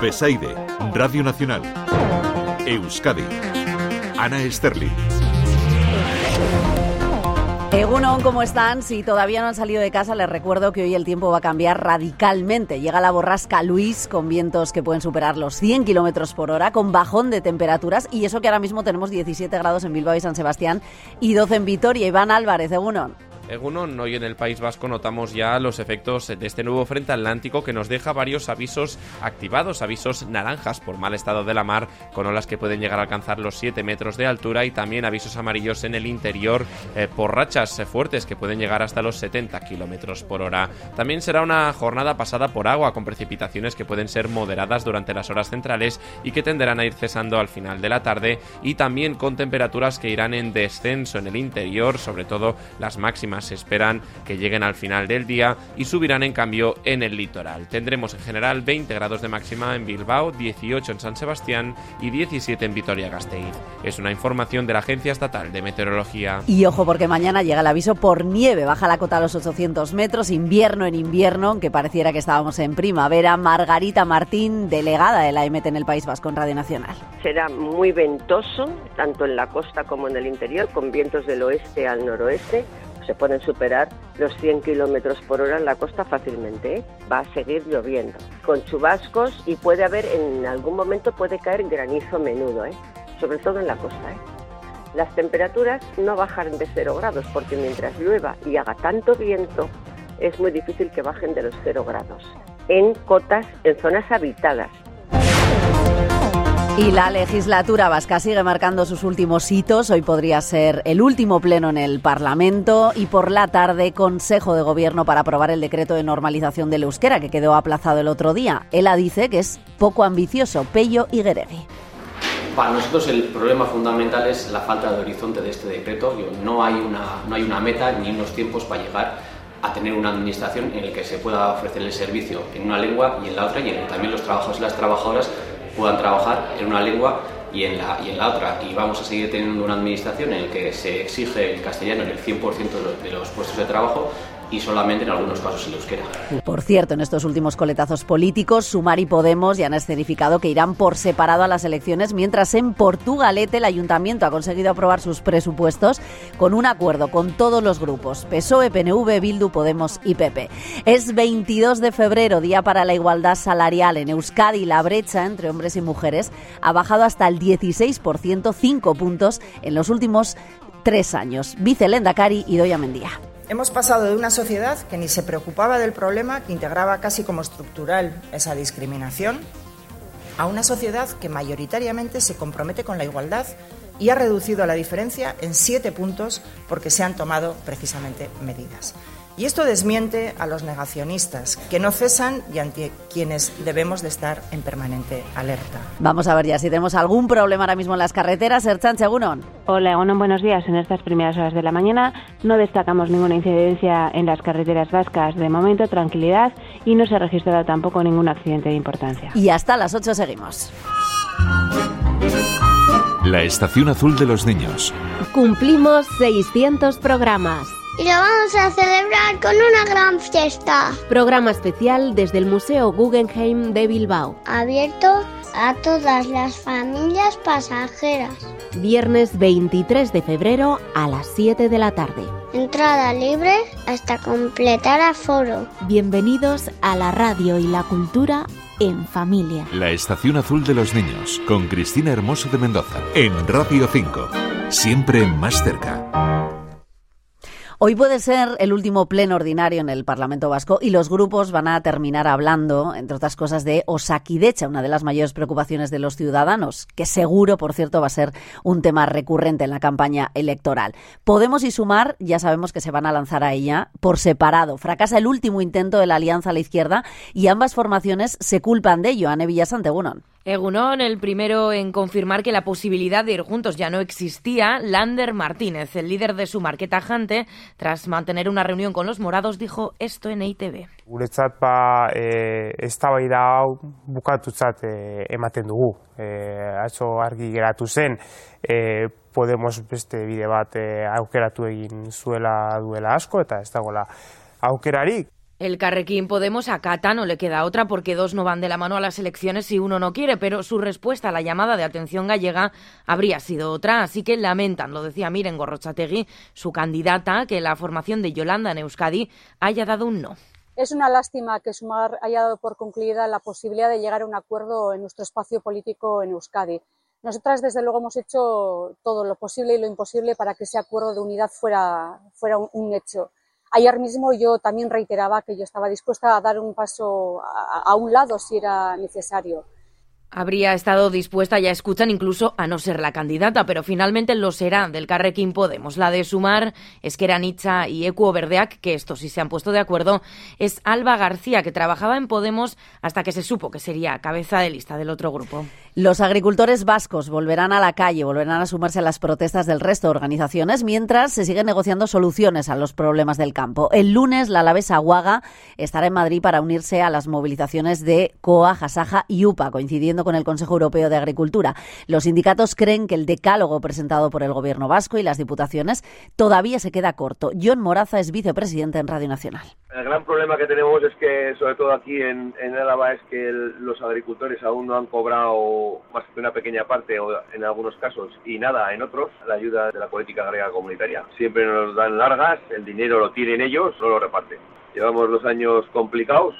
Besaide, Radio Nacional. Euskadi. Ana Esterli. Egunon, ¿cómo están? Si todavía no han salido de casa, les recuerdo que hoy el tiempo va a cambiar radicalmente. Llega la borrasca Luis con vientos que pueden superar los 100 kilómetros por hora, con bajón de temperaturas y eso que ahora mismo tenemos 17 grados en Bilbao y San Sebastián y 12 en Vitoria. Iván Álvarez, Egunon. Egunon, hoy en el País Vasco notamos ya los efectos de este nuevo frente atlántico que nos deja varios avisos activados, avisos naranjas por mal estado de la mar, con olas que pueden llegar a alcanzar los 7 metros de altura y también avisos amarillos en el interior eh, por rachas fuertes que pueden llegar hasta los 70 kilómetros por hora. También será una jornada pasada por agua con precipitaciones que pueden ser moderadas durante las horas centrales y que tenderán a ir cesando al final de la tarde y también con temperaturas que irán en descenso en el interior, sobre todo las máximas se esperan que lleguen al final del día y subirán en cambio en el litoral. Tendremos en general 20 grados de máxima en Bilbao, 18 en San Sebastián y 17 en Vitoria-Gasteiz. Es una información de la Agencia Estatal de Meteorología. Y ojo porque mañana llega el aviso por nieve, baja la cota a los 800 metros, invierno en invierno, aunque pareciera que estábamos en primavera. Margarita Martín, delegada de la EMET en el País Vasco en Radio Nacional. Será muy ventoso, tanto en la costa como en el interior, con vientos del oeste al noroeste se pueden superar los 100 kilómetros por hora en la costa fácilmente. ¿eh? Va a seguir lloviendo con chubascos y puede haber, en algún momento puede caer granizo menudo, ¿eh? sobre todo en la costa. ¿eh? Las temperaturas no bajan de 0 grados porque mientras llueva y haga tanto viento, es muy difícil que bajen de los 0 grados. En cotas, en zonas habitadas, y la legislatura vasca sigue marcando sus últimos hitos. Hoy podría ser el último pleno en el Parlamento y por la tarde Consejo de Gobierno para aprobar el decreto de normalización del euskera que quedó aplazado el otro día. Ela dice que es poco ambicioso. Pello y Guerregui. Para nosotros el problema fundamental es la falta de horizonte de este decreto. No hay una, no hay una meta ni unos tiempos para llegar a tener una administración en la que se pueda ofrecer el servicio en una lengua y en la otra y en también los trabajadores y las trabajadoras puedan trabajar en una lengua y en, la, y en la otra. Y vamos a seguir teniendo una administración en la que se exige el castellano en el 100% de los puestos de trabajo y solamente en algunos casos el euskera. Por cierto, en estos últimos coletazos políticos, Sumar y Podemos ya han escenificado que irán por separado a las elecciones, mientras en Portugalete el ayuntamiento ha conseguido aprobar sus presupuestos con un acuerdo con todos los grupos, PSOE, PNV, Bildu, Podemos y PP. Es 22 de febrero, día para la igualdad salarial. En Euskadi la brecha entre hombres y mujeres ha bajado hasta el 16%, 5 puntos en los últimos tres años. Vice Lendakari y Doya Mendía. Hemos pasado de una sociedad que ni se preocupaba del problema, que integraba casi como estructural esa discriminación, a una sociedad que mayoritariamente se compromete con la igualdad y ha reducido la diferencia en siete puntos porque se han tomado precisamente medidas. Y esto desmiente a los negacionistas, que no cesan y ante quienes debemos de estar en permanente alerta. Vamos a ver ya si tenemos algún problema ahora mismo en las carreteras. Erchanche Egunon. Hola, Egunon, buenos días. En estas primeras horas de la mañana no destacamos ninguna incidencia en las carreteras vascas. De momento, tranquilidad y no se ha registrado tampoco ningún accidente de importancia. Y hasta las 8 seguimos. La Estación Azul de los Niños. Cumplimos 600 programas y lo vamos a celebrar con una gran fiesta. Programa especial desde el Museo Guggenheim de Bilbao. Abierto a todas las familias pasajeras. Viernes 23 de febrero a las 7 de la tarde. Entrada libre hasta completar aforo. Bienvenidos a la radio y la cultura en familia. La Estación Azul de los Niños, con Cristina Hermoso de Mendoza, en Radio 5. Siempre más cerca. Hoy puede ser el último pleno ordinario en el Parlamento Vasco y los grupos van a terminar hablando, entre otras cosas, de Osakidecha, una de las mayores preocupaciones de los ciudadanos, que seguro, por cierto, va a ser un tema recurrente en la campaña electoral. Podemos y Sumar ya sabemos que se van a lanzar a ella por separado. Fracasa el último intento de la alianza a la izquierda y ambas formaciones se culpan de ello. Ane Villasante, Egunon. Egunon, el primero en confirmar que la posibilidad de ir juntos ya no existía, Lander Martínez, el líder de su marqueta Jante, tras mantener una reunión con los morados, dijo esto en EITB. Guretzat ba, e, eztabaida hau bukatutzat e, ematen dugu. E, atzo argi geratu zen, e, Podemos beste bide bat e, aukeratu egin zuela duela asko eta ez dagoela aukerarik. El Carrequín Podemos acata, no le queda otra porque dos no van de la mano a las elecciones si uno no quiere, pero su respuesta a la llamada de atención gallega habría sido otra, así que lamentan, lo decía Miren Gorrochategui, su candidata, que la formación de Yolanda en Euskadi haya dado un no. Es una lástima que Sumar haya dado por concluida la posibilidad de llegar a un acuerdo en nuestro espacio político en Euskadi. Nosotras, desde luego, hemos hecho todo lo posible y lo imposible para que ese acuerdo de unidad fuera, fuera un hecho. Ayer mismo yo también reiteraba que yo estaba dispuesta a dar un paso a, a un lado si era necesario habría estado dispuesta, ya escuchan, incluso a no ser la candidata, pero finalmente lo será del Carrequín Podemos. La de Sumar, Esquera Nicha y Ecuo Verdeac, que estos sí se han puesto de acuerdo, es Alba García, que trabajaba en Podemos hasta que se supo que sería cabeza de lista del otro grupo. Los agricultores vascos volverán a la calle, volverán a sumarse a las protestas del resto de organizaciones, mientras se siguen negociando soluciones a los problemas del campo. El lunes, la Alavesa Aguaga estará en Madrid para unirse a las movilizaciones de COA, Jasaja y UPA, coincidiendo con el Consejo Europeo de Agricultura. Los sindicatos creen que el decálogo presentado por el Gobierno vasco y las diputaciones todavía se queda corto. John Moraza es vicepresidente en Radio Nacional. El gran problema que tenemos es que, sobre todo aquí en, Álava, es que los agricultores aún no han cobrado más que una pequeña parte, o en algunos casos, y nada en otros, la ayuda de la política agrega comunitaria. Siempre nos dan largas, el dinero lo tienen ellos, no lo reparten. Llevamos dos años complicados,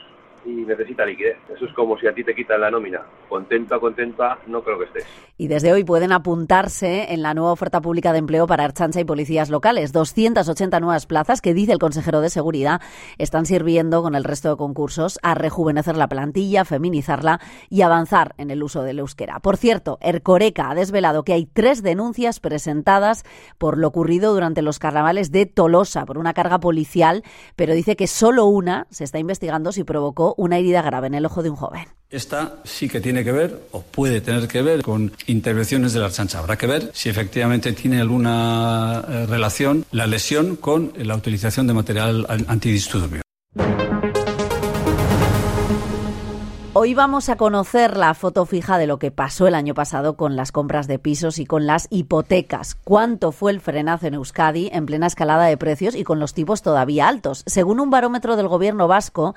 y necesita liquidez. Eso es como si a ti te quitan la nómina. Contenta, contenta, no creo que estés. Y desde hoy pueden apuntarse en la nueva oferta pública de empleo para Archancha y policías locales. 280 nuevas plazas que, dice el consejero de Seguridad, están sirviendo con el resto de concursos a rejuvenecer la plantilla, feminizarla y avanzar en el uso del euskera. Por cierto, Ercoreca ha desvelado que hay tres denuncias presentadas por lo ocurrido durante los carnavales de Tolosa por una carga policial, pero dice que solo una se está investigando si provocó una herida grave en el ojo de un joven. Esta sí que tiene que ver o puede tener que ver con intervenciones de la chancha. Habrá que ver si efectivamente tiene alguna eh, relación la lesión con la utilización de material antidisturbio. Hoy vamos a conocer la foto fija de lo que pasó el año pasado con las compras de pisos y con las hipotecas. ¿Cuánto fue el frenazo en Euskadi en plena escalada de precios y con los tipos todavía altos? Según un barómetro del gobierno vasco,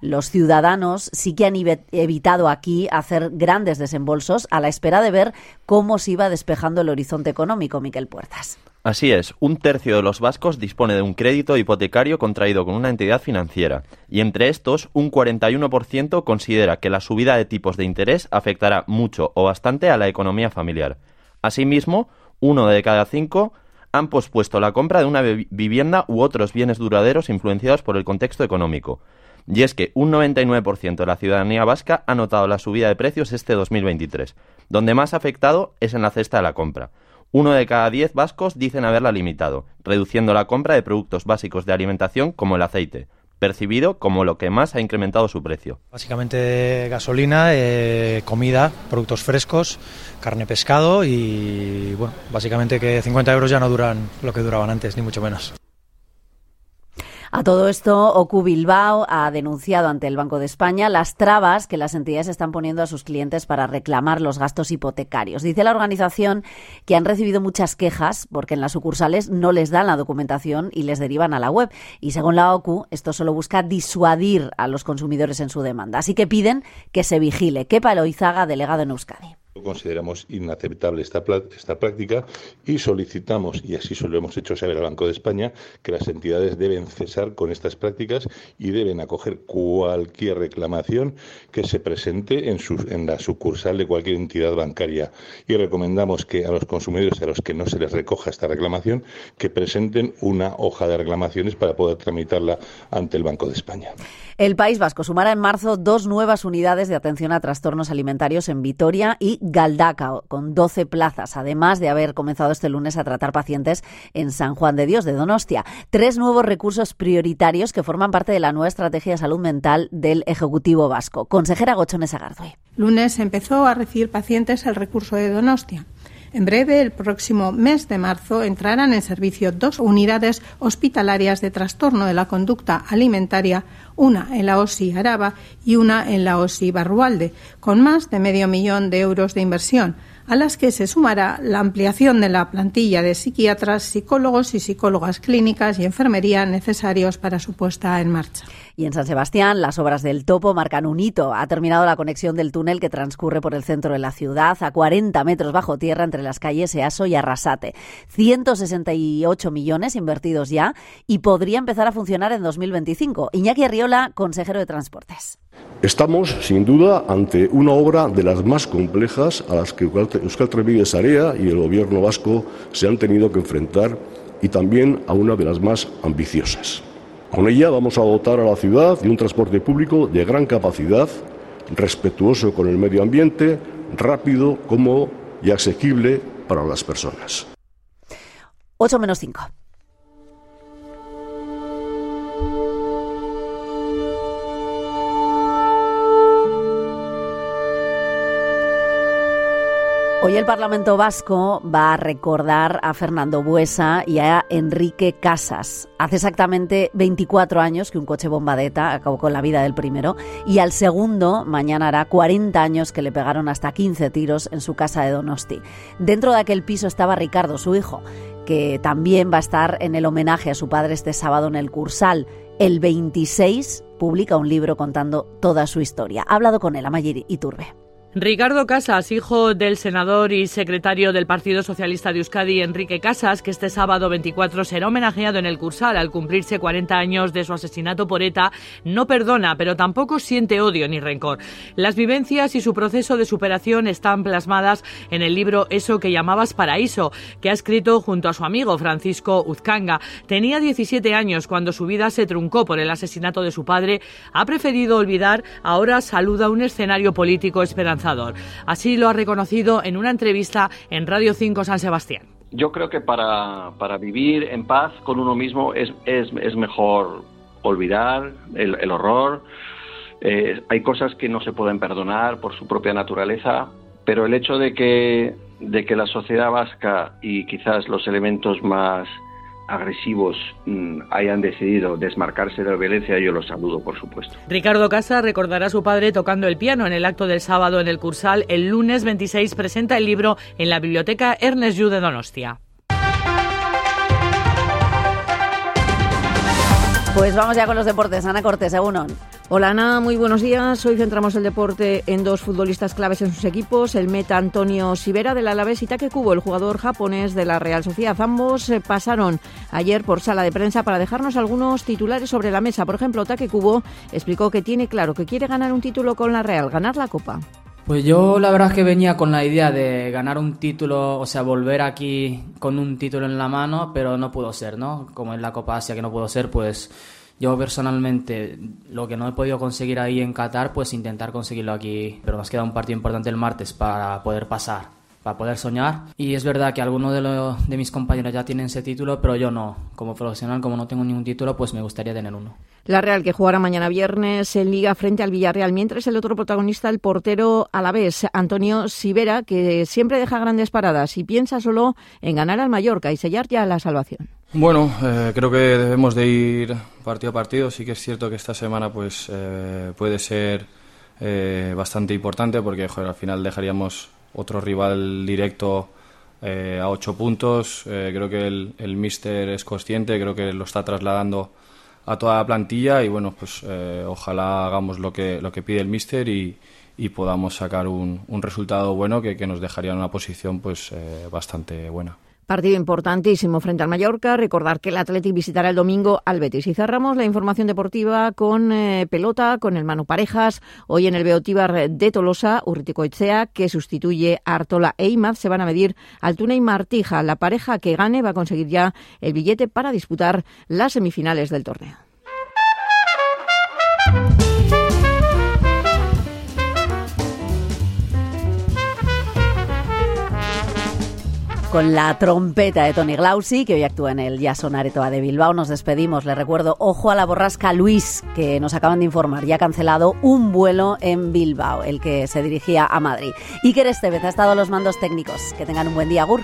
los ciudadanos sí que han evitado aquí hacer grandes desembolsos a la espera de ver cómo se iba despejando el horizonte económico, Miquel Puertas. Así es, un tercio de los vascos dispone de un crédito hipotecario contraído con una entidad financiera, y entre estos, un 41% considera que la subida de tipos de interés afectará mucho o bastante a la economía familiar. Asimismo, uno de cada cinco han pospuesto la compra de una vivienda u otros bienes duraderos influenciados por el contexto económico. Y es que un 99% de la ciudadanía vasca ha notado la subida de precios este 2023. Donde más afectado es en la cesta de la compra uno de cada diez vascos dicen haberla limitado, reduciendo la compra de productos básicos de alimentación como el aceite, percibido como lo que más ha incrementado su precio. Básicamente gasolina, eh, comida, productos frescos, carne, pescado y bueno, básicamente que 50 euros ya no duran lo que duraban antes, ni mucho menos. A todo esto, OCU Bilbao ha denunciado ante el Banco de España las trabas que las entidades están poniendo a sus clientes para reclamar los gastos hipotecarios. Dice la organización que han recibido muchas quejas porque en las sucursales no les dan la documentación y les derivan a la web. Y según la OCU, esto solo busca disuadir a los consumidores en su demanda. Así que piden que se vigile. Kepa Eloizaga, delegado en Euskadi. Consideramos inaceptable esta, esta práctica y solicitamos, y así se lo hemos hecho saber al Banco de España, que las entidades deben cesar con estas prácticas y deben acoger cualquier reclamación que se presente en, en la sucursal de cualquier entidad bancaria. Y recomendamos que a los consumidores a los que no se les recoja esta reclamación, que presenten una hoja de reclamaciones para poder tramitarla ante el Banco de España. El País Vasco sumará en marzo dos nuevas unidades de atención a trastornos alimentarios en Vitoria y Galdacao, con 12 plazas, además de haber comenzado este lunes a tratar pacientes en San Juan de Dios de Donostia. Tres nuevos recursos prioritarios que forman parte de la nueva estrategia de salud mental del Ejecutivo Vasco. Consejera Gochones Agardue. Lunes empezó a recibir pacientes el recurso de Donostia. En breve, el próximo mes de marzo, entrarán en servicio dos unidades hospitalarias de trastorno de la conducta alimentaria, una en la OSI Araba y una en la OSI Barrualde, con más de medio millón de euros de inversión. a las que se sumará la ampliación de la plantilla de psiquiatras, psicólogos y psicólogas clínicas y enfermería necesarios para su puesta en marcha. Y en San Sebastián, las obras del topo marcan un hito. Ha terminado la conexión del túnel que transcurre por el centro de la ciudad, a 40 metros bajo tierra entre las calles Easo y Arrasate. 168 millones invertidos ya y podría empezar a funcionar en 2025. Iñaki Arriola, consejero de Transportes. Estamos, sin duda, ante una obra de las más complejas a las que Euskal Trenbide Sarea y el Gobierno vasco se han tenido que enfrentar y también a una de las más ambiciosas. Con ella vamos a dotar a la ciudad de un transporte público de gran capacidad, respetuoso con el medio ambiente, rápido, cómodo y asequible para las personas. 8 menos 5. Hoy el Parlamento Vasco va a recordar a Fernando Buesa y a Enrique Casas. Hace exactamente 24 años que un coche bombadeta acabó con la vida del primero y al segundo mañana hará 40 años que le pegaron hasta 15 tiros en su casa de Donosti. Dentro de aquel piso estaba Ricardo, su hijo, que también va a estar en el homenaje a su padre este sábado en el Cursal. El 26 publica un libro contando toda su historia. Ha hablado con él, Amayir Iturbe. Ricardo Casas, hijo del senador y secretario del Partido Socialista de Euskadi, Enrique Casas, que este sábado 24 será homenajeado en el Cursal al cumplirse 40 años de su asesinato por ETA, no perdona, pero tampoco siente odio ni rencor. Las vivencias y su proceso de superación están plasmadas en el libro Eso que llamabas Paraíso, que ha escrito junto a su amigo Francisco Uzcanga. Tenía 17 años cuando su vida se truncó por el asesinato de su padre. Ha preferido olvidar, ahora saluda un escenario político Así lo ha reconocido en una entrevista en Radio 5 San Sebastián. Yo creo que para, vivir en paz con uno mismo es, es, mejor olvidar el, horror. Eh, hay cosas que no se pueden perdonar por su propia naturaleza, pero el hecho de que, de que la sociedad vasca y quizás los elementos más agresivos mm, hayan decidido desmarcarse de la violencia, yo los saludo, por supuesto. Ricardo Casa recordará a su padre tocando el piano en el acto del sábado en el Cursal. El lunes 26 presenta el libro en la biblioteca Ernest Yu de Donostia. Pues vamos ya con los deportes. Ana Cortés, Egunon. Hola Ana, muy buenos días. Hoy centramos el deporte en dos futbolistas claves en sus equipos, el meta Antonio Sivera del Alavés y Take Kubo, el jugador japonés de la Real Sociedad. Ambos eh, pasaron ayer por sala de prensa para dejarnos algunos titulares sobre la mesa. Por ejemplo, Take Kubo explicó que tiene claro que quiere ganar un título con la Real, ganar la Copa. Pues yo la verdad es que venía con la idea de ganar un título, o sea, volver aquí con un título en la mano, pero no pudo ser, ¿no? Como en la Copa Asia que no pudo ser, pues yo personalmente lo que no he podido conseguir ahí en Qatar, pues intentar conseguirlo aquí, pero nos queda un partido importante el martes para poder pasar para poder soñar. Y es verdad que algunos de, de mis compañeros ya tienen ese título, pero yo no. Como profesional, como no tengo ningún título, pues me gustaría tener uno. La Real que jugará mañana viernes en Liga frente al Villarreal, mientras el otro protagonista, el portero a la vez, Antonio Sivera, que siempre deja grandes paradas y piensa solo en ganar al Mallorca y sellar ya la salvación. Bueno, eh, creo que debemos de ir partido a partido. Sí que es cierto que esta semana pues eh, puede ser eh, bastante importante porque al final dejaríamos otro rival directo eh, a ocho puntos. Eh, creo que el, el míster es consciente, creo que lo está trasladando a toda la plantilla y bueno, pues eh, ojalá hagamos lo que, lo que pide el míster y, y podamos sacar un, un resultado bueno que, que, nos dejaría en una posición pues bastante buena. Partido importantísimo frente al Mallorca. Recordar que el Athletic visitará el domingo al Betis. Y cerramos la información deportiva con eh, pelota, con el Manu Parejas. Hoy en el Beotíbar de Tolosa, Urritico Itzea, que sustituye a Artola e Imaz, se van a medir Altuna y Martija. La pareja que gane va a conseguir ya el billete para disputar las semifinales del torneo. Con la trompeta de Tony Glausi, que hoy actúa en el Jason Aretoa de Bilbao. Nos despedimos. Le recuerdo, ojo a la borrasca Luis, que nos acaban de informar. Ya ha cancelado un vuelo en Bilbao, el que se dirigía a Madrid. Iker Estevez ha estado a los mandos técnicos. Que tengan un buen día, Gur.